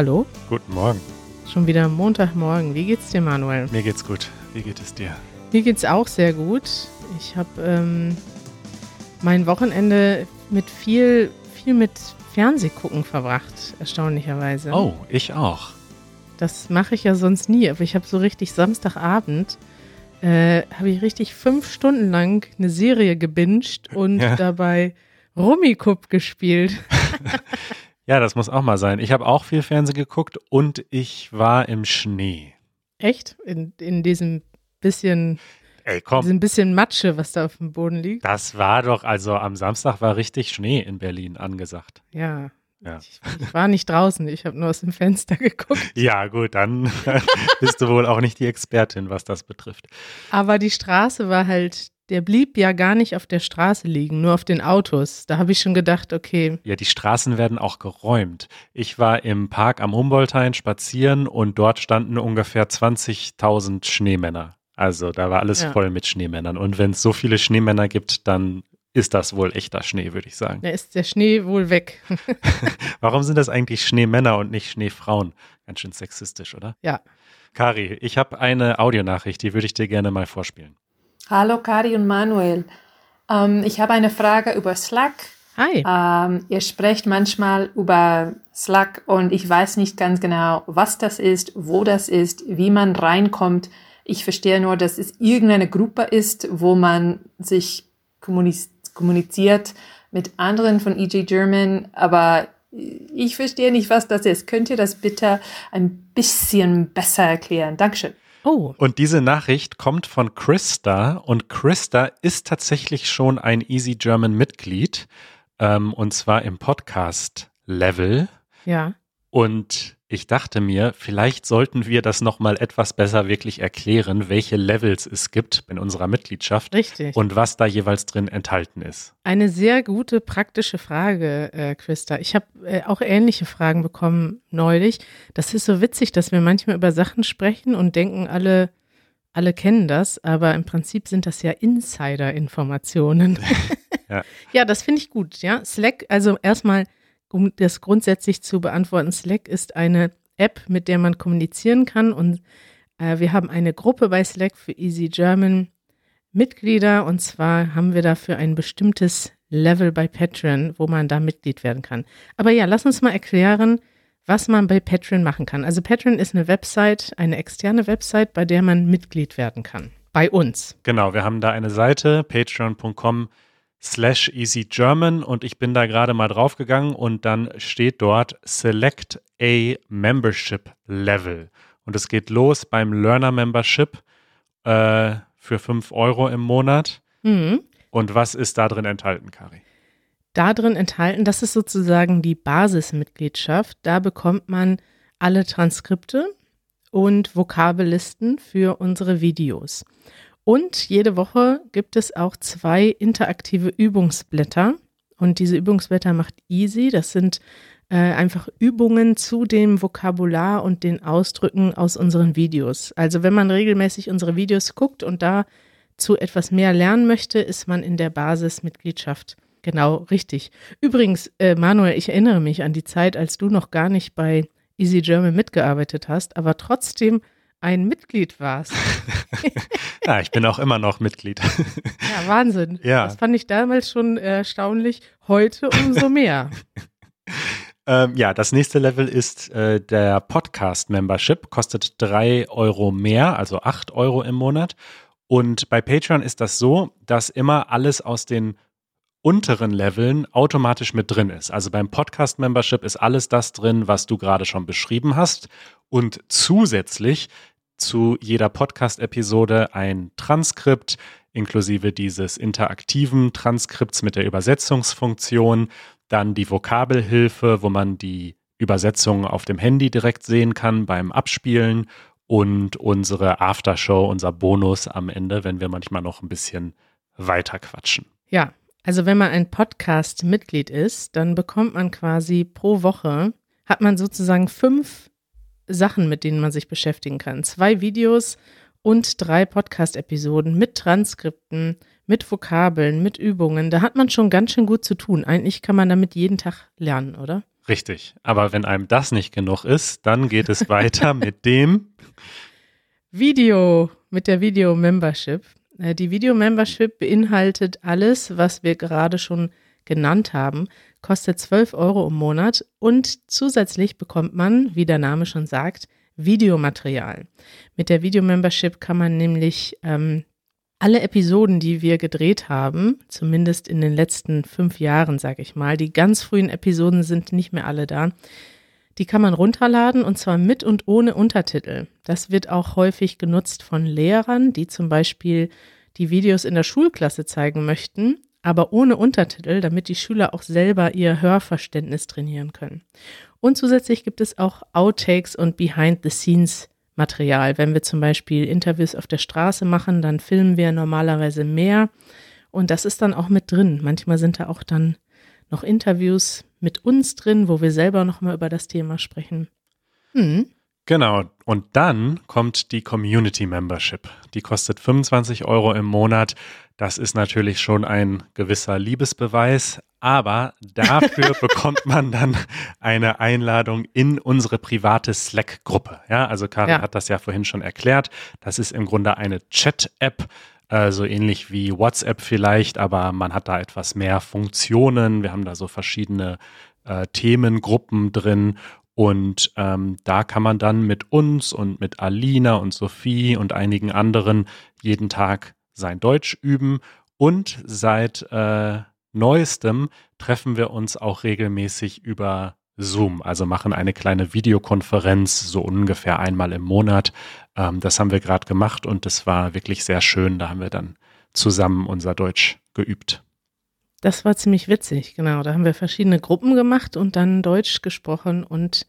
Hallo? Guten Morgen. Schon wieder Montagmorgen. Wie geht's dir, Manuel? Mir geht's gut. Wie geht es dir? Mir geht's auch sehr gut. Ich habe ähm, mein Wochenende mit viel, viel mit Fernsehgucken verbracht, erstaunlicherweise. Oh, ich auch. Das mache ich ja sonst nie, aber ich habe so richtig Samstagabend äh, habe ich richtig fünf Stunden lang eine Serie gebinged und ja. dabei Rummikub gespielt. ja, das muss auch mal sein. Ich habe auch viel Fernsehen geguckt und ich war im Schnee. Echt? In, in diesem bisschen Ey, komm. Diesem bisschen Matsche, was da auf dem Boden liegt. Das war doch, also am Samstag war richtig Schnee in Berlin angesagt. Ja, ja. Ich, ich, war nicht draußen, ich habe nur aus dem Fenster geguckt. Ja, gut, dann bist du wohl auch nicht die Expertin, was das betrifft. Aber die Straße war halt, der blieb ja gar nicht auf der Straße liegen, nur auf den Autos. Da habe ich schon gedacht, okay. Ja, die Straßen werden auch geräumt. Ich war im Park am Humboldthain spazieren und dort standen ungefähr 20.000 Schneemänner. Also da war alles ja. voll mit Schneemännern. Und wenn es so viele Schneemänner gibt, dann ist das wohl echter Schnee, würde ich sagen. Da ist der Schnee wohl weg. Warum sind das eigentlich Schneemänner und nicht Schneefrauen? Ganz schön sexistisch, oder? Ja. Kari, ich habe eine Audionachricht, die würde ich dir gerne mal vorspielen. Hallo Kari und Manuel. Ähm, ich habe eine Frage über Slack. Hi. Ähm, ihr sprecht manchmal über Slack und ich weiß nicht ganz genau, was das ist, wo das ist, wie man reinkommt. Ich verstehe nur, dass es irgendeine Gruppe ist, wo man sich kommuniziert kommuniziert mit anderen von EJ German, aber ich verstehe nicht, was das ist. Könnt ihr das bitte ein bisschen besser erklären? Dankeschön. Oh. Und diese Nachricht kommt von Christa und Christa ist tatsächlich schon ein Easy German Mitglied ähm, und zwar im Podcast Level. Ja. Und ich dachte mir, vielleicht sollten wir das nochmal etwas besser wirklich erklären, welche Levels es gibt in unserer Mitgliedschaft. Richtig. Und was da jeweils drin enthalten ist. Eine sehr gute praktische Frage, äh, Christa. Ich habe äh, auch ähnliche Fragen bekommen neulich. Das ist so witzig, dass wir manchmal über Sachen sprechen und denken, alle, alle kennen das, aber im Prinzip sind das ja Insider-Informationen. ja. ja, das finde ich gut, ja. Slack, also erstmal um das grundsätzlich zu beantworten, Slack ist eine App, mit der man kommunizieren kann und äh, wir haben eine Gruppe bei Slack für Easy German Mitglieder und zwar haben wir dafür ein bestimmtes Level bei Patreon, wo man da Mitglied werden kann. Aber ja, lass uns mal erklären, was man bei Patreon machen kann. Also Patreon ist eine Website, eine externe Website, bei der man Mitglied werden kann. Bei uns. Genau, wir haben da eine Seite, patreon.com slash easy German und ich bin da gerade mal draufgegangen und dann steht dort Select a Membership Level. Und es geht los beim Learner Membership äh, für 5 Euro im Monat. Mhm. Und was ist da drin enthalten, Kari? Da drin enthalten, das ist sozusagen die Basismitgliedschaft. Da bekommt man alle Transkripte und Vokabellisten für unsere Videos. Und jede Woche gibt es auch zwei interaktive Übungsblätter. Und diese Übungsblätter macht Easy. Das sind äh, einfach Übungen zu dem Vokabular und den Ausdrücken aus unseren Videos. Also wenn man regelmäßig unsere Videos guckt und dazu etwas mehr lernen möchte, ist man in der Basismitgliedschaft genau richtig. Übrigens, äh, Manuel, ich erinnere mich an die Zeit, als du noch gar nicht bei Easy German mitgearbeitet hast, aber trotzdem ein Mitglied warst. ja, ich bin auch immer noch Mitglied. ja, Wahnsinn. Ja. Das fand ich damals schon erstaunlich, heute umso mehr. ähm, ja, das nächste Level ist äh, der Podcast-Membership, kostet drei Euro mehr, also acht Euro im Monat. Und bei Patreon ist das so, dass immer alles aus den unteren Leveln automatisch mit drin ist. Also beim Podcast Membership ist alles das drin, was du gerade schon beschrieben hast. Und zusätzlich zu jeder Podcast-Episode ein Transkript inklusive dieses interaktiven Transkripts mit der Übersetzungsfunktion, dann die Vokabelhilfe, wo man die Übersetzung auf dem Handy direkt sehen kann beim Abspielen und unsere Aftershow, unser Bonus am Ende, wenn wir manchmal noch ein bisschen weiter quatschen. Ja, also wenn man ein Podcast-Mitglied ist, dann bekommt man quasi pro Woche, hat man sozusagen fünf Sachen, mit denen man sich beschäftigen kann. Zwei Videos und drei Podcast-Episoden mit Transkripten, mit Vokabeln, mit Übungen. Da hat man schon ganz schön gut zu tun. Eigentlich kann man damit jeden Tag lernen, oder? Richtig. Aber wenn einem das nicht genug ist, dann geht es weiter mit dem Video, mit der Video-Membership. Äh, die Video-Membership beinhaltet alles, was wir gerade schon genannt haben, kostet 12 Euro im Monat und zusätzlich bekommt man, wie der Name schon sagt, Videomaterial. Mit der Video-Membership kann man nämlich ähm, alle Episoden, die wir gedreht haben, zumindest in den letzten fünf Jahren, sage ich mal, die ganz frühen Episoden sind nicht mehr alle da, die kann man runterladen und zwar mit und ohne Untertitel. Das wird auch häufig genutzt von Lehrern, die zum Beispiel die Videos in der Schulklasse zeigen möchten, aber ohne Untertitel, damit die Schüler auch selber ihr Hörverständnis trainieren können. Und zusätzlich gibt es auch Outtakes und Behind-the-Scenes Material. Wenn wir zum Beispiel Interviews auf der Straße machen, dann filmen wir normalerweise mehr. Und das ist dann auch mit drin. Manchmal sind da auch dann noch Interviews mit uns drin, wo wir selber nochmal über das Thema sprechen. Hm. Genau. Und dann kommt die Community Membership. Die kostet 25 Euro im Monat. Das ist natürlich schon ein gewisser Liebesbeweis, aber dafür bekommt man dann eine Einladung in unsere private Slack-Gruppe. Ja, also Karin ja. hat das ja vorhin schon erklärt. Das ist im Grunde eine Chat-App, äh, so ähnlich wie WhatsApp vielleicht, aber man hat da etwas mehr Funktionen. Wir haben da so verschiedene äh, Themengruppen drin und ähm, da kann man dann mit uns und mit Alina und Sophie und einigen anderen jeden Tag sein Deutsch üben und seit äh, neuestem treffen wir uns auch regelmäßig über Zoom, also machen eine kleine Videokonferenz, so ungefähr einmal im Monat. Ähm, das haben wir gerade gemacht und das war wirklich sehr schön. Da haben wir dann zusammen unser Deutsch geübt. Das war ziemlich witzig, genau. Da haben wir verschiedene Gruppen gemacht und dann Deutsch gesprochen und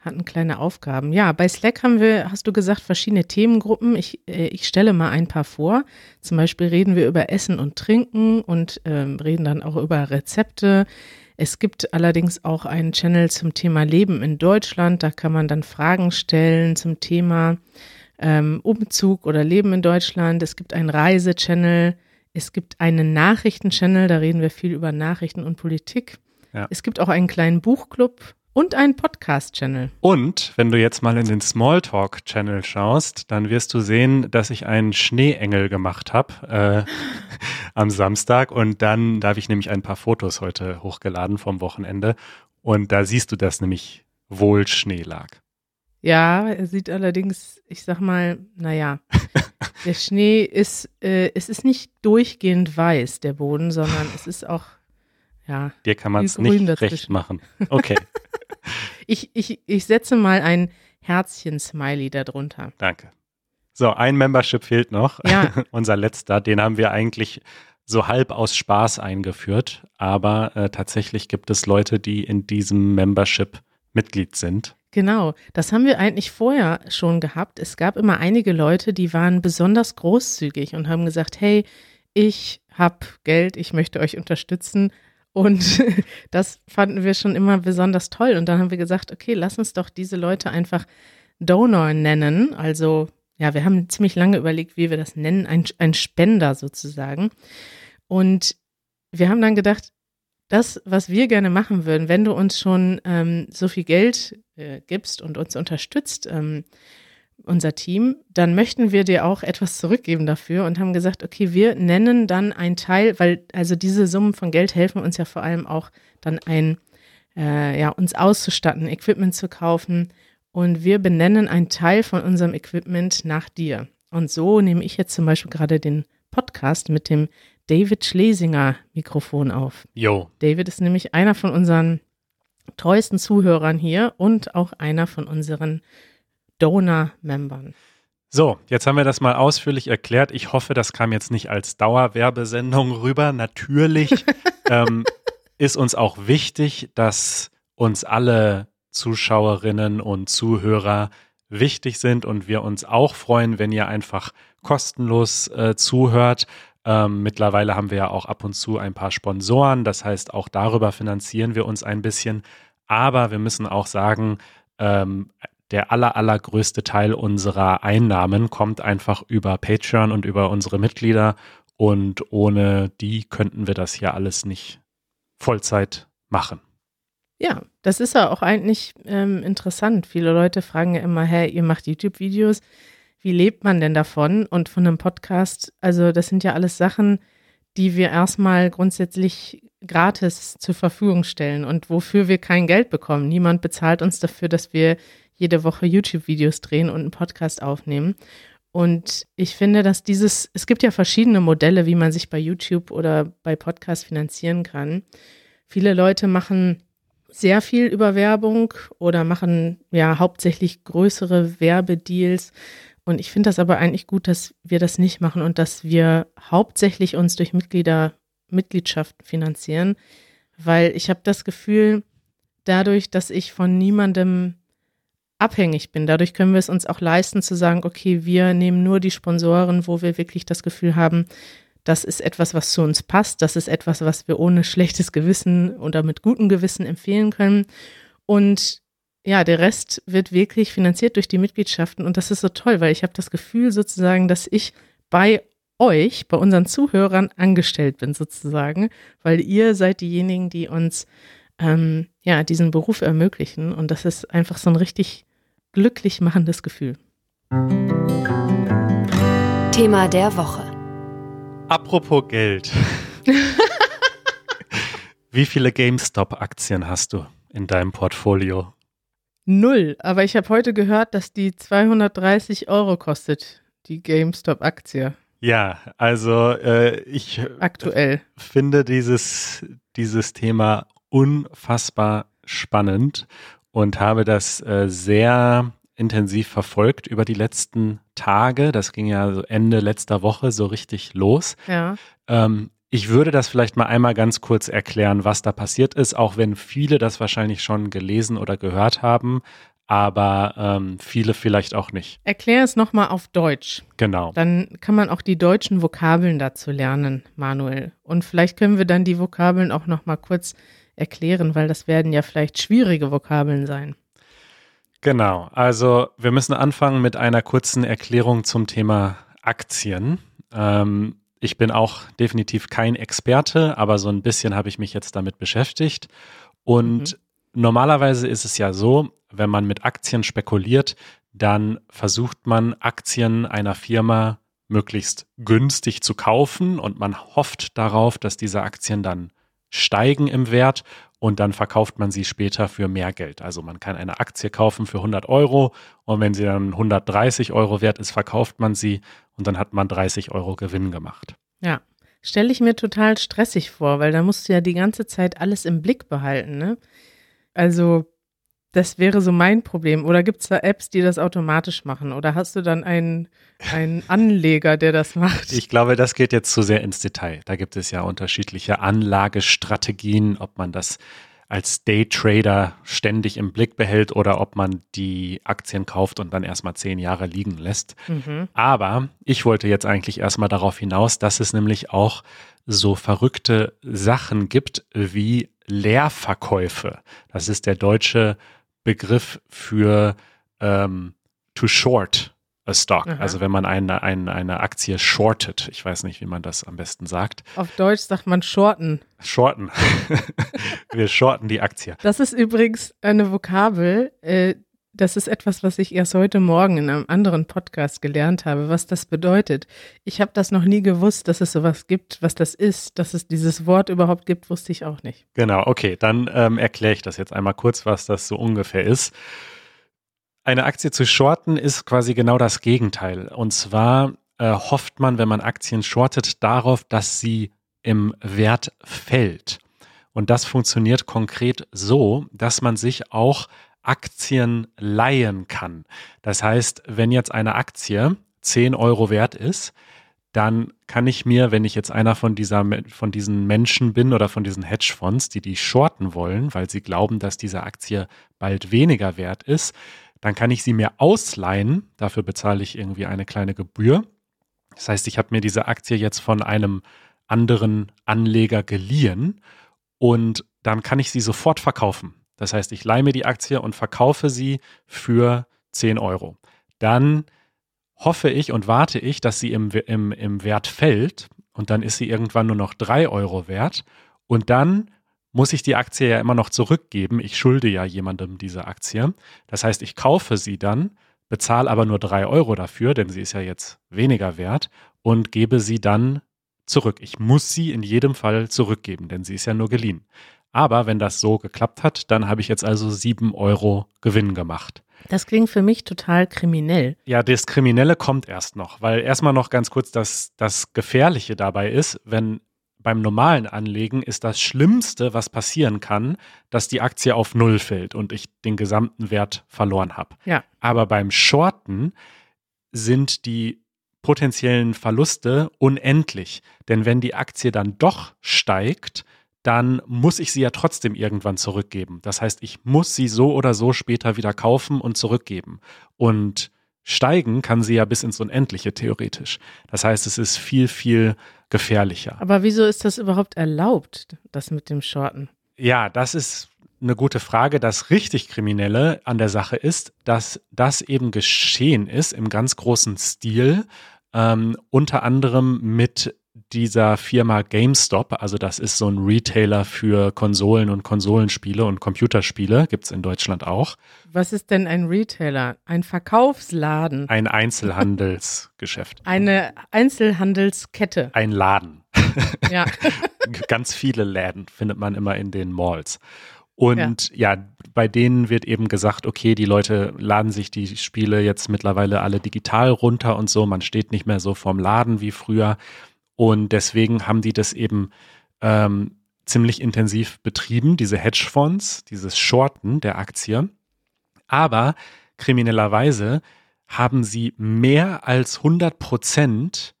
hatten kleine Aufgaben. Ja, bei Slack haben wir, hast du gesagt, verschiedene Themengruppen. Ich, äh, ich stelle mal ein paar vor. Zum Beispiel reden wir über Essen und Trinken und ähm, reden dann auch über Rezepte. Es gibt allerdings auch einen Channel zum Thema Leben in Deutschland. Da kann man dann Fragen stellen zum Thema ähm, Umzug oder Leben in Deutschland. Es gibt einen Reise-Channel. Es gibt einen Nachrichten-Channel. Da reden wir viel über Nachrichten und Politik. Ja. Es gibt auch einen kleinen Buchclub und einen Podcast-Channel. Und wenn du jetzt mal in den Smalltalk-Channel schaust, dann wirst du sehen, dass ich einen Schneeengel gemacht habe äh, am Samstag. Und dann, da habe ich nämlich ein paar Fotos heute hochgeladen vom Wochenende. Und da siehst du, dass nämlich wohl Schnee lag. Ja, er sieht allerdings, ich sag mal, naja, der Schnee ist, äh, es ist nicht durchgehend weiß, der Boden, sondern es ist auch, ja. Dir kann man es nicht recht machen. Okay. ich, ich, ich setze mal ein Herzchen-Smiley darunter. Danke. So, ein Membership fehlt noch. Ja. Unser letzter, den haben wir eigentlich so halb aus Spaß eingeführt, aber äh, tatsächlich gibt es Leute, die in diesem Membership Mitglied sind. Genau, das haben wir eigentlich vorher schon gehabt. Es gab immer einige Leute, die waren besonders großzügig und haben gesagt, hey, ich habe Geld, ich möchte euch unterstützen, und das fanden wir schon immer besonders toll. Und dann haben wir gesagt, okay, lass uns doch diese Leute einfach Donor nennen. Also, ja, wir haben ziemlich lange überlegt, wie wir das nennen, ein, ein Spender sozusagen. Und wir haben dann gedacht, das, was wir gerne machen würden, wenn du uns schon ähm, so viel Geld äh, gibst und uns unterstützt, ähm, unser Team, dann möchten wir dir auch etwas zurückgeben dafür und haben gesagt, okay, wir nennen dann einen Teil, weil also diese Summen von Geld helfen uns ja vor allem auch dann ein, äh, ja, uns auszustatten, Equipment zu kaufen und wir benennen einen Teil von unserem Equipment nach dir. Und so nehme ich jetzt zum Beispiel gerade den Podcast mit dem David Schlesinger Mikrofon auf. Jo. David ist nämlich einer von unseren treuesten Zuhörern hier und auch einer von unseren Donor-Membern. So, jetzt haben wir das mal ausführlich erklärt. Ich hoffe, das kam jetzt nicht als Dauerwerbesendung rüber. Natürlich ähm, ist uns auch wichtig, dass uns alle Zuschauerinnen und Zuhörer wichtig sind und wir uns auch freuen, wenn ihr einfach kostenlos äh, zuhört. Ähm, mittlerweile haben wir ja auch ab und zu ein paar Sponsoren, das heißt, auch darüber finanzieren wir uns ein bisschen. Aber wir müssen auch sagen, ähm, der aller, allergrößte Teil unserer Einnahmen kommt einfach über Patreon und über unsere Mitglieder. Und ohne die könnten wir das hier alles nicht Vollzeit machen. Ja, das ist ja auch eigentlich ähm, interessant. Viele Leute fragen ja immer, hey, ihr macht YouTube-Videos, wie lebt man denn davon? Und von einem Podcast, also das sind ja alles Sachen, die wir erstmal grundsätzlich gratis zur Verfügung stellen und wofür wir kein Geld bekommen. Niemand bezahlt uns dafür, dass wir jede Woche YouTube-Videos drehen und einen Podcast aufnehmen. Und ich finde, dass dieses, es gibt ja verschiedene Modelle, wie man sich bei YouTube oder bei Podcasts finanzieren kann. Viele Leute machen sehr viel über Werbung oder machen ja hauptsächlich größere Werbedeals. Und ich finde das aber eigentlich gut, dass wir das nicht machen und dass wir hauptsächlich uns durch Mitglieder, Mitgliedschaften finanzieren, weil ich habe das Gefühl, dadurch, dass ich von niemandem abhängig bin. Dadurch können wir es uns auch leisten zu sagen, okay, wir nehmen nur die Sponsoren, wo wir wirklich das Gefühl haben, das ist etwas, was zu uns passt, das ist etwas, was wir ohne schlechtes Gewissen oder mit gutem Gewissen empfehlen können. Und ja, der Rest wird wirklich finanziert durch die Mitgliedschaften und das ist so toll, weil ich habe das Gefühl sozusagen, dass ich bei euch, bei unseren Zuhörern angestellt bin sozusagen, weil ihr seid diejenigen, die uns ähm, ja diesen Beruf ermöglichen und das ist einfach so ein richtig glücklich machendes Gefühl. Thema der Woche. Apropos Geld. Wie viele GameStop-Aktien hast du in deinem Portfolio? Null, aber ich habe heute gehört, dass die 230 Euro kostet, die GameStop-Aktie. Ja, also äh, ich aktuell finde dieses, dieses Thema unfassbar spannend und habe das äh, sehr intensiv verfolgt über die letzten Tage. Das ging ja so Ende letzter Woche so richtig los. Ja. Ähm, ich würde das vielleicht mal einmal ganz kurz erklären, was da passiert ist, auch wenn viele das wahrscheinlich schon gelesen oder gehört haben, aber ähm, viele vielleicht auch nicht. Erklär es nochmal auf Deutsch. Genau. Dann kann man auch die deutschen Vokabeln dazu lernen, Manuel. Und vielleicht können wir dann die Vokabeln auch nochmal kurz erklären, weil das werden ja vielleicht schwierige Vokabeln sein. Genau, also wir müssen anfangen mit einer kurzen Erklärung zum Thema Aktien. Ähm, ich bin auch definitiv kein Experte, aber so ein bisschen habe ich mich jetzt damit beschäftigt. Und mhm. normalerweise ist es ja so, wenn man mit Aktien spekuliert, dann versucht man Aktien einer Firma möglichst günstig zu kaufen und man hofft darauf, dass diese Aktien dann steigen im Wert und dann verkauft man sie später für mehr Geld. Also man kann eine Aktie kaufen für 100 Euro und wenn sie dann 130 Euro wert ist, verkauft man sie und dann hat man 30 Euro Gewinn gemacht. Ja, stelle ich mir total stressig vor, weil da musst du ja die ganze Zeit alles im Blick behalten. Ne? Also das wäre so mein Problem. Oder gibt es da Apps, die das automatisch machen? Oder hast du dann einen, einen Anleger, der das macht? Ich glaube, das geht jetzt zu sehr ins Detail. Da gibt es ja unterschiedliche Anlagestrategien, ob man das als Daytrader ständig im Blick behält oder ob man die Aktien kauft und dann erstmal zehn Jahre liegen lässt. Mhm. Aber ich wollte jetzt eigentlich erstmal darauf hinaus, dass es nämlich auch so verrückte Sachen gibt wie Leerverkäufe. Das ist der deutsche Begriff für ähm, to short a stock. Aha. Also wenn man eine, eine, eine Aktie shortet. Ich weiß nicht, wie man das am besten sagt. Auf Deutsch sagt man shorten. Shorten. Wir shorten die Aktie. Das ist übrigens eine Vokabel, äh, das ist etwas, was ich erst heute Morgen in einem anderen Podcast gelernt habe, was das bedeutet. Ich habe das noch nie gewusst, dass es sowas gibt, was das ist. Dass es dieses Wort überhaupt gibt, wusste ich auch nicht. Genau, okay, dann ähm, erkläre ich das jetzt einmal kurz, was das so ungefähr ist. Eine Aktie zu shorten ist quasi genau das Gegenteil. Und zwar äh, hofft man, wenn man Aktien shortet, darauf, dass sie im Wert fällt. Und das funktioniert konkret so, dass man sich auch Aktien leihen kann. Das heißt, wenn jetzt eine Aktie 10 Euro wert ist, dann kann ich mir, wenn ich jetzt einer von, dieser, von diesen Menschen bin oder von diesen Hedgefonds, die die shorten wollen, weil sie glauben, dass diese Aktie bald weniger wert ist, dann kann ich sie mir ausleihen. Dafür bezahle ich irgendwie eine kleine Gebühr. Das heißt, ich habe mir diese Aktie jetzt von einem anderen Anleger geliehen und dann kann ich sie sofort verkaufen. Das heißt, ich leihe mir die Aktie und verkaufe sie für 10 Euro. Dann hoffe ich und warte ich, dass sie im, im, im Wert fällt und dann ist sie irgendwann nur noch 3 Euro wert und dann muss ich die Aktie ja immer noch zurückgeben. Ich schulde ja jemandem diese Aktie. Das heißt, ich kaufe sie dann, bezahle aber nur drei Euro dafür, denn sie ist ja jetzt weniger wert und gebe sie dann zurück. Ich muss sie in jedem Fall zurückgeben, denn sie ist ja nur geliehen. Aber wenn das so geklappt hat, dann habe ich jetzt also sieben Euro Gewinn gemacht. Das klingt für mich total kriminell. Ja, das Kriminelle kommt erst noch, weil erstmal noch ganz kurz das, das Gefährliche dabei ist, wenn beim normalen Anlegen ist das Schlimmste, was passieren kann, dass die Aktie auf Null fällt und ich den gesamten Wert verloren habe. Ja. Aber beim Shorten sind die potenziellen Verluste unendlich. Denn wenn die Aktie dann doch steigt, dann muss ich sie ja trotzdem irgendwann zurückgeben. Das heißt, ich muss sie so oder so später wieder kaufen und zurückgeben. Und steigen kann sie ja bis ins Unendliche theoretisch. Das heißt, es ist viel, viel gefährlicher. Aber wieso ist das überhaupt erlaubt, das mit dem Shorten? Ja, das ist eine gute Frage. Das richtig Kriminelle an der Sache ist, dass das eben geschehen ist im ganz großen Stil, ähm, unter anderem mit dieser Firma GameStop, also das ist so ein Retailer für Konsolen und Konsolenspiele und Computerspiele, gibt es in Deutschland auch. Was ist denn ein Retailer? Ein Verkaufsladen? Ein Einzelhandelsgeschäft. Eine Einzelhandelskette. Ein Laden. Ja. Ganz viele Läden findet man immer in den Malls. Und ja. ja. bei denen wird eben gesagt, okay, die Leute laden sich die Spiele jetzt mittlerweile alle digital runter und so. Man steht nicht mehr so vorm Laden wie früher. Und deswegen haben die das eben ähm, ziemlich intensiv betrieben, diese Hedgefonds, dieses Shorten der Aktie. Aber kriminellerweise haben sie mehr als 100 Prozent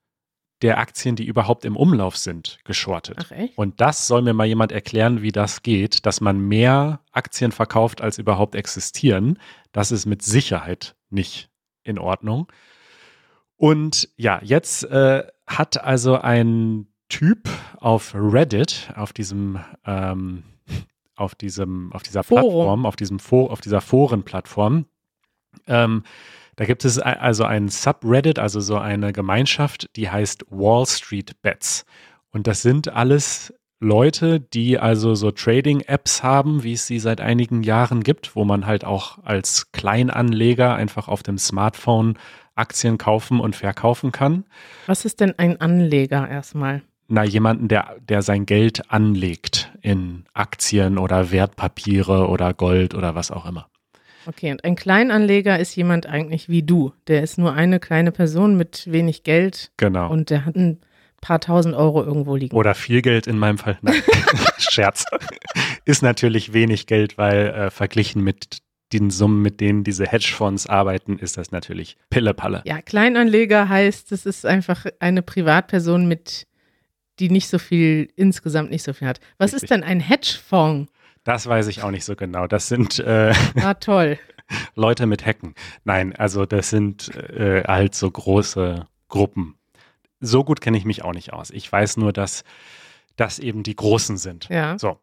der Aktien, die überhaupt im Umlauf sind, geschortet. Und das soll mir mal jemand erklären, wie das geht, dass man mehr Aktien verkauft, als überhaupt existieren. Das ist mit Sicherheit nicht in Ordnung. Und ja, jetzt äh, hat also ein Typ auf Reddit, auf diesem, ähm, auf diesem, auf dieser Forum. Plattform, auf diesem For auf dieser Forenplattform, ähm, da gibt es also ein Subreddit, also so eine Gemeinschaft, die heißt Wall Street Bets. Und das sind alles Leute, die also so Trading-Apps haben, wie es sie seit einigen Jahren gibt, wo man halt auch als Kleinanleger einfach auf dem Smartphone Aktien kaufen und verkaufen kann. Was ist denn ein Anleger erstmal? Na, jemanden, der, der sein Geld anlegt in Aktien oder Wertpapiere oder Gold oder was auch immer. Okay, und ein Kleinanleger ist jemand eigentlich wie du. Der ist nur eine kleine Person mit wenig Geld Genau. und der hat ein paar tausend Euro irgendwo liegen. Oder viel Geld in meinem Fall. Nein, Scherz. Ist natürlich wenig Geld, weil äh, verglichen mit den Summen, mit denen diese Hedgefonds arbeiten, ist das natürlich Pillepalle. Ja, Kleinanleger heißt, es ist einfach eine Privatperson mit, die nicht so viel, insgesamt nicht so viel hat. Was Richtig. ist denn ein Hedgefonds? Das weiß ich auch nicht so genau. Das sind äh, Ah, toll. Leute mit Hecken. Nein, also das sind äh, halt so große Gruppen. So gut kenne ich mich auch nicht aus. Ich weiß nur, dass das eben die Großen sind. Ja. So.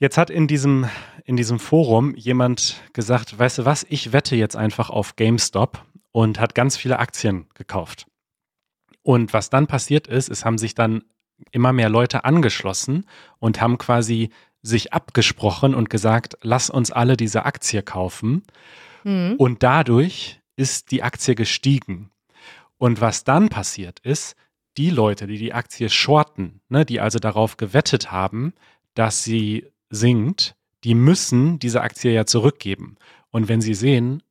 Jetzt hat in diesem, in diesem Forum jemand gesagt, weißt du was, ich wette jetzt einfach auf GameStop und hat ganz viele Aktien gekauft. Und was dann passiert ist, es haben sich dann immer mehr Leute angeschlossen und haben quasi sich abgesprochen und gesagt, lass uns alle diese Aktie kaufen. Hm. Und dadurch ist die Aktie gestiegen. Und was dann passiert ist, die Leute, die die Aktie shorten, ne, die also darauf gewettet haben, dass sie sinkt, die müssen diese Aktie ja zurückgeben. Und wenn sie sehen,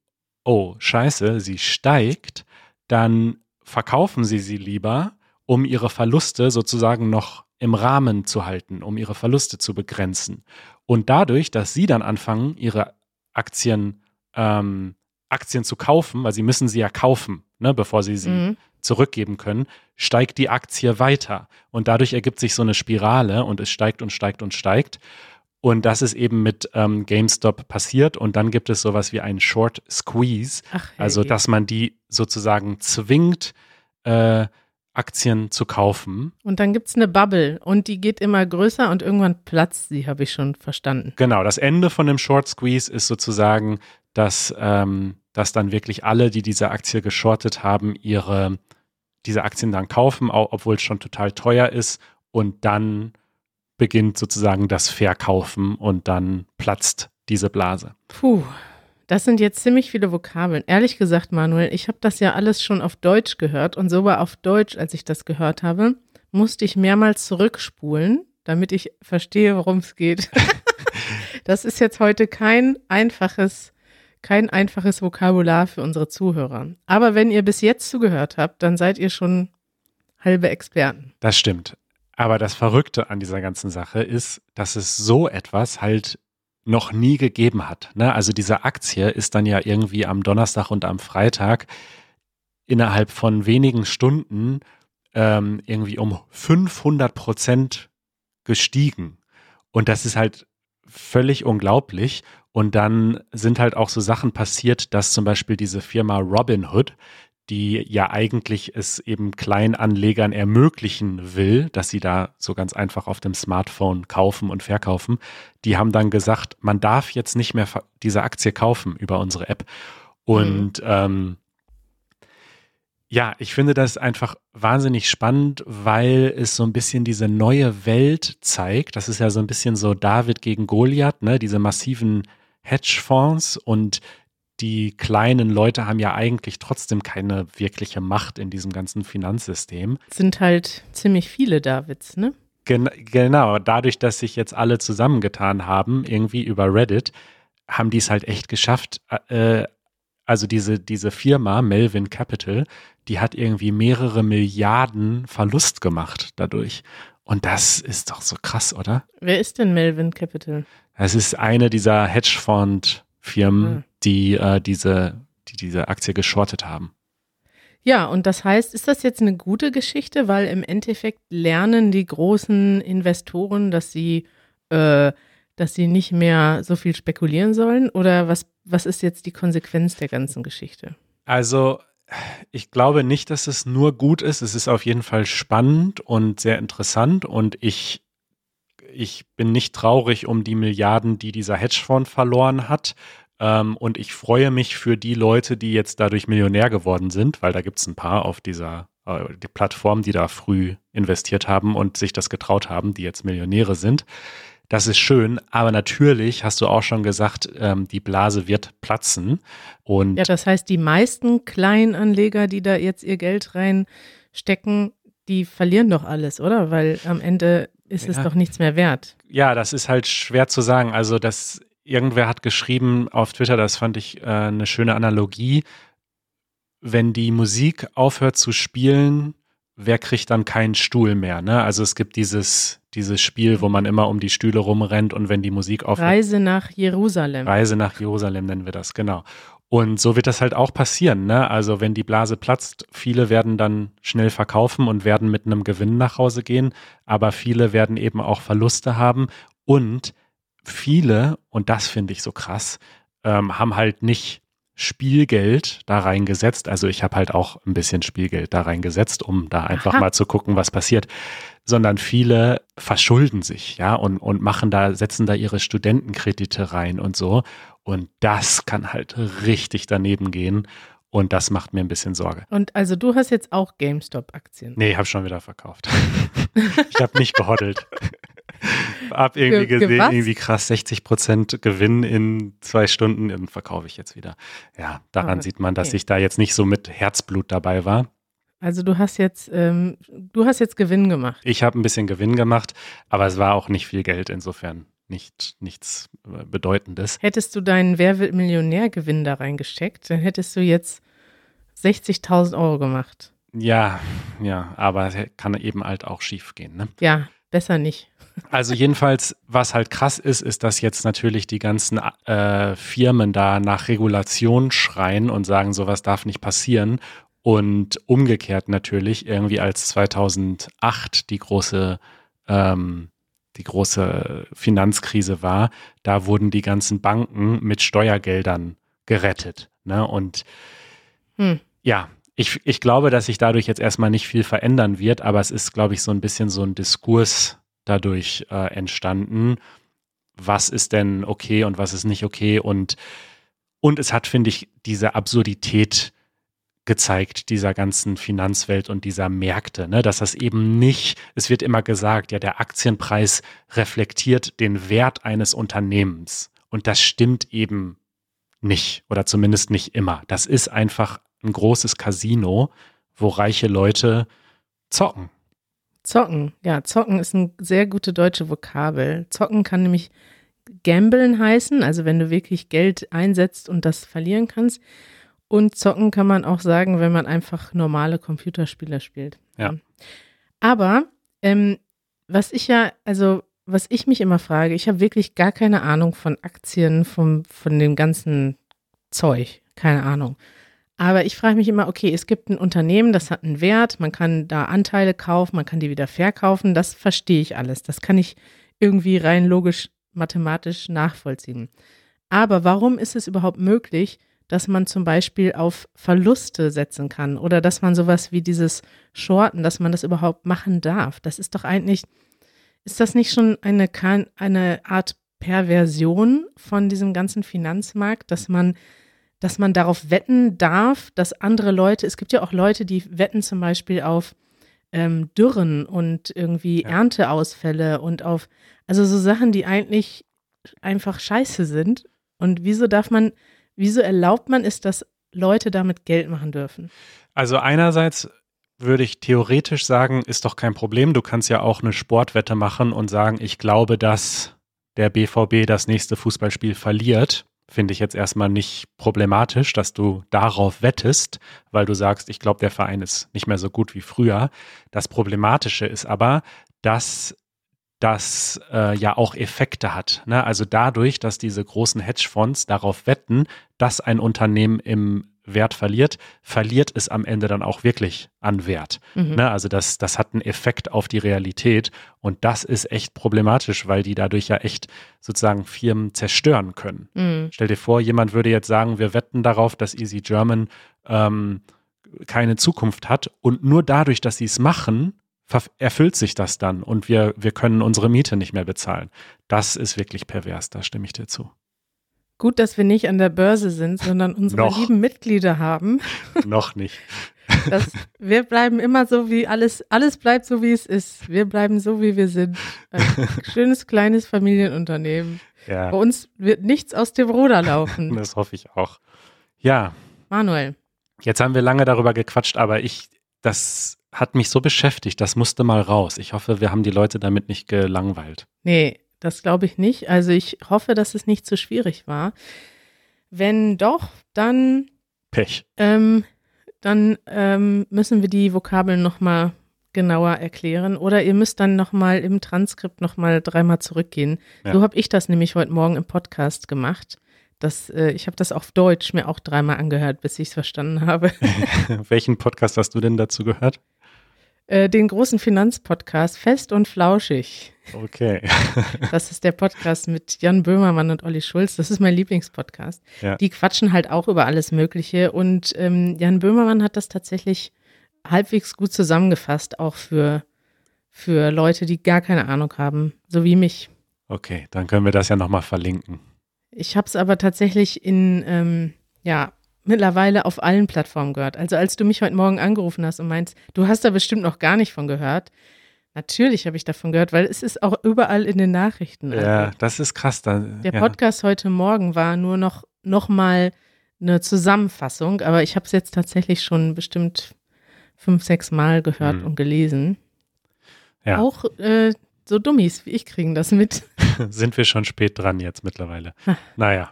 oh, scheiße, sie steigt, dann verkaufen sie sie lieber, um ihre Verluste sozusagen noch im Rahmen zu halten, um ihre Verluste zu begrenzen. Und dadurch, dass sie dann anfangen, ihre Aktien, ähm, Aktien zu kaufen, weil sie müssen sie ja kaufen, ne, bevor sie sie Mhm. zurückgeben können, steigt die Aktie weiter. Und dadurch ergibt sich so eine Spirale und es steigt und steigt und steigt. Und das ist eben mit ähm, GameStop passiert. Und dann gibt es sowas wie einen Short Squeeze. Ach, Also, hey. dass man die sozusagen zwingt, äh, Aktien zu kaufen. Und dann gibt es eine Bubble und die geht immer größer und irgendwann platzt sie, habe ich schon verstanden. Genau, das Ende von dem Short Squeeze ist sozusagen, dass, ähm, dass dann wirklich alle, die diese Aktie geschortet haben, ihre diese Aktien dann kaufen, auch, obwohl es schon total teuer ist und dann beginnt sozusagen das Verkaufen und dann platzt diese Blase. Puh, das sind jetzt ziemlich viele Vokabeln. Ehrlich gesagt, Manuel, ich habe das ja alles schon auf Deutsch gehört und sogar auf Deutsch, als ich das gehört habe, musste ich mehrmals zurückspulen, damit ich verstehe, worum es geht. das ist jetzt heute kein einfaches, kein einfaches Vokabular für unsere Zuhörer. Aber wenn ihr bis jetzt zugehört habt, dann seid ihr schon halbe Experten. Das stimmt. Aber das Verrückte an dieser ganzen Sache ist, dass es so etwas halt noch nie gegeben hat. Ne? Also diese Aktie ist dann ja irgendwie am Donnerstag und am Freitag innerhalb von wenigen Stunden ähm, irgendwie um 500 Prozent gestiegen. Und das ist halt völlig unglaublich. Und dann sind halt auch so Sachen passiert, dass zum Beispiel diese Firma Robinhood, die ja eigentlich es eben Kleinanlegern ermöglichen will, dass sie da so ganz einfach auf dem Smartphone kaufen und verkaufen. Die haben dann gesagt, man darf jetzt nicht mehr diese Aktie kaufen über unsere App. Und mhm. ähm, ja, ich finde das einfach wahnsinnig spannend, weil es so ein bisschen diese neue Welt zeigt. Das ist ja so ein bisschen so David gegen Goliath, ne? Diese massiven Hedgefonds und die kleinen Leute haben ja eigentlich trotzdem keine wirkliche Macht in diesem ganzen Finanzsystem. Sind halt ziemlich viele Davids, ne? Gen genau, dadurch, dass sich jetzt alle zusammengetan haben, irgendwie über Reddit, haben die es halt echt geschafft. Äh, also diese, diese Firma, Melvin Capital, die hat irgendwie mehrere Milliarden Verlust gemacht dadurch. Und das ist doch so krass, oder? Wer ist denn Melvin Capital? Das ist eine dieser Hedgefonds Firmen, mhm. die äh, diese, die diese Aktie geschortet haben. Ja, und das heißt, ist das jetzt eine gute Geschichte, weil im Endeffekt lernen die großen Investoren, dass sie, äh, dass sie nicht mehr so viel spekulieren sollen? Oder was, was ist jetzt die Konsequenz der ganzen Geschichte? Also, ich glaube nicht, dass es nur gut ist. Es ist auf jeden Fall spannend und sehr interessant und ich ich bin nicht traurig um die Milliarden, die dieser Hedgefonds verloren hat. Ähm, und ich freue mich für die Leute, die jetzt dadurch Millionär geworden sind, weil da gibt es ein paar auf dieser äh, die Plattform, die da früh investiert haben und sich das getraut haben, die jetzt Millionäre sind. Das ist schön, aber natürlich hast du auch schon gesagt, ähm, die Blase wird platzen. Und ja, das heißt, die meisten Kleinanleger, die da jetzt ihr Geld reinstecken, die verlieren doch alles, oder? Weil am Ende ist ja. es doch nichts mehr wert. Ja, das ist halt schwer zu sagen. Also das, irgendwer hat geschrieben auf Twitter, das fand ich äh, eine schöne Analogie. Wenn die Musik aufhört zu spielen, wer kriegt dann keinen Stuhl mehr? Ne? Also es gibt dieses, dieses Spiel, wo man immer um die Stühle rumrennt und wenn die Musik aufhört. Reise nach Jerusalem. Reise nach Jerusalem nennen wir das, genau. Und so wird das halt auch passieren. Ne? Also wenn die Blase platzt, viele werden dann schnell verkaufen und werden mit einem Gewinn nach Hause gehen, aber viele werden eben auch Verluste haben und viele, und das finde ich so krass, ähm, haben halt nicht Spielgeld da reingesetzt. Also ich habe halt auch ein bisschen Spielgeld da reingesetzt, um da einfach Aha. mal zu gucken, was passiert. Sondern viele verschulden sich, ja, und, und machen da, setzen da ihre Studentenkredite rein und so. Und das kann halt richtig daneben gehen. Und das macht mir ein bisschen Sorge. Und also du hast jetzt auch GameStop-Aktien? Nee, ich habe schon wieder verkauft. ich habe nicht gehoddelt. hab irgendwie Ge gesehen, irgendwie krass 60 Prozent Gewinn in zwei Stunden und verkaufe ich jetzt wieder. Ja, daran okay. sieht man, dass ich da jetzt nicht so mit Herzblut dabei war. Also du hast jetzt, ähm, du hast jetzt Gewinn gemacht. Ich habe ein bisschen Gewinn gemacht, aber es war auch nicht viel Geld insofern nicht, nichts äh, Bedeutendes. Hättest du deinen Wer wird Millionärgewinn da reingesteckt, dann hättest du jetzt 60.000 Euro gemacht. Ja, ja, aber kann eben halt auch schief gehen. Ne? Ja, besser nicht. Also jedenfalls, was halt krass ist, ist, dass jetzt natürlich die ganzen äh, Firmen da nach Regulation schreien und sagen, sowas darf nicht passieren. Und umgekehrt natürlich, irgendwie als 2008 die große ähm, die große Finanzkrise war, da wurden die ganzen Banken mit Steuergeldern gerettet. Ne? Und hm. ja, ich, ich glaube, dass sich dadurch jetzt erstmal nicht viel verändern wird, aber es ist, glaube ich, so ein bisschen so ein Diskurs dadurch äh, entstanden. Was ist denn okay und was ist nicht okay? Und, und es hat, finde ich, diese Absurdität gezeigt, dieser ganzen Finanzwelt und dieser Märkte, ne? dass das eben nicht, es wird immer gesagt, ja, der Aktienpreis reflektiert den Wert eines Unternehmens. Und das stimmt eben nicht oder zumindest nicht immer. Das ist einfach ein großes Casino, wo reiche Leute zocken. Zocken, ja, zocken ist eine sehr gute deutsche Vokabel. Zocken kann nämlich gambeln heißen, also wenn du wirklich Geld einsetzt und das verlieren kannst. Und zocken kann man auch sagen, wenn man einfach normale Computerspiele spielt. Ja. Aber ähm, was ich ja, also was ich mich immer frage, ich habe wirklich gar keine Ahnung von Aktien, vom, von dem ganzen Zeug. Keine Ahnung. Aber ich frage mich immer, okay, es gibt ein Unternehmen, das hat einen Wert, man kann da Anteile kaufen, man kann die wieder verkaufen, das verstehe ich alles. Das kann ich irgendwie rein logisch, mathematisch nachvollziehen. Aber warum ist es überhaupt möglich, dass man zum Beispiel auf Verluste setzen kann oder dass man sowas wie dieses Shorten, dass man das überhaupt machen darf. Das ist doch eigentlich, ist das nicht schon eine, eine Art Perversion von diesem ganzen Finanzmarkt, dass man, dass man darauf wetten darf, dass andere Leute, es gibt ja auch Leute, die wetten zum Beispiel auf ähm, Dürren und irgendwie ja. Ernteausfälle und auf, also so Sachen, die eigentlich einfach scheiße sind. Und wieso darf man Wieso erlaubt man es, dass Leute damit Geld machen dürfen? Also einerseits würde ich theoretisch sagen, ist doch kein Problem. Du kannst ja auch eine Sportwette machen und sagen, ich glaube, dass der BVB das nächste Fußballspiel verliert. Finde ich jetzt erstmal nicht problematisch, dass du darauf wettest, weil du sagst, ich glaube, der Verein ist nicht mehr so gut wie früher. Das Problematische ist aber, dass das äh, ja auch Effekte hat. Ne? Also dadurch, dass diese großen Hedgefonds darauf wetten, dass ein Unternehmen im Wert verliert, verliert es am Ende dann auch wirklich an Wert. Mhm. Ne? Also das, das hat einen Effekt auf die Realität und das ist echt problematisch, weil die dadurch ja echt sozusagen Firmen zerstören können. Mhm. Stell dir vor, jemand würde jetzt sagen, wir wetten darauf, dass Easy German ähm, keine Zukunft hat und nur dadurch, dass sie es machen, erfüllt sich das dann und wir, wir können unsere Miete nicht mehr bezahlen. Das ist wirklich pervers, da stimme ich dir zu. Gut, dass wir nicht an der Börse sind, sondern unsere Noch. lieben Mitglieder haben. Noch nicht. Das, wir bleiben immer so wie alles, alles bleibt so wie es ist. Wir bleiben so wie wir sind. Ein schönes kleines Familienunternehmen. Ja. Bei uns wird nichts aus dem Ruder laufen. Das hoffe ich auch. Ja. Manuel. Jetzt haben wir lange darüber gequatscht, aber ich, das hat mich so beschäftigt, das musste mal raus. Ich hoffe, wir haben die Leute damit nicht gelangweilt. Nee, das glaube ich nicht. Also ich hoffe, dass es nicht zu schwierig war. Wenn doch, dann Pech. Ähm, dann ähm, müssen wir die Vokabeln nochmal genauer erklären. Oder ihr müsst dann nochmal im Transkript nochmal dreimal zurückgehen. Ja. So habe ich das nämlich heute Morgen im Podcast gemacht. Das, äh, ich habe das auf Deutsch mir auch dreimal angehört, bis ich es verstanden habe. Welchen Podcast hast du denn dazu gehört? Äh, den großen Finanzpodcast Fest und Flauschig. Okay. das ist der Podcast mit Jan Böhmermann und Olli Schulz. Das ist mein Lieblingspodcast. Ja. Die quatschen halt auch über alles Mögliche. Und ähm, Jan Böhmermann hat das tatsächlich halbwegs gut zusammengefasst, auch für, für Leute, die gar keine Ahnung haben, so wie mich. Okay, dann können wir das ja nochmal verlinken. Ich habe es aber tatsächlich in, ähm, ja, mittlerweile auf allen Plattformen gehört. Also als du mich heute Morgen angerufen hast und meinst, du hast da bestimmt noch gar nicht von gehört. Natürlich habe ich davon gehört, weil es ist auch überall in den Nachrichten. Ja, also. das ist krass. Dann, Der ja. Podcast heute Morgen war nur noch, noch mal eine Zusammenfassung, aber ich habe es jetzt tatsächlich schon bestimmt fünf, sechs Mal gehört hm. und gelesen. Ja. Auch äh, so Dummies wie ich kriegen das mit. Sind wir schon spät dran jetzt mittlerweile. naja.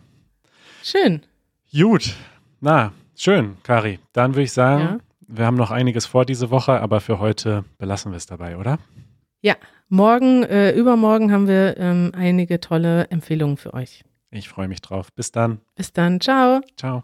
Schön. Gut. Na, schön, Kari. Dann würde ich sagen, ja. wir haben noch einiges vor diese Woche, aber für heute belassen wir es dabei, oder? Ja, morgen, äh, übermorgen haben wir ähm, einige tolle Empfehlungen für euch. Ich freue mich drauf. Bis dann. Bis dann. Ciao. Ciao.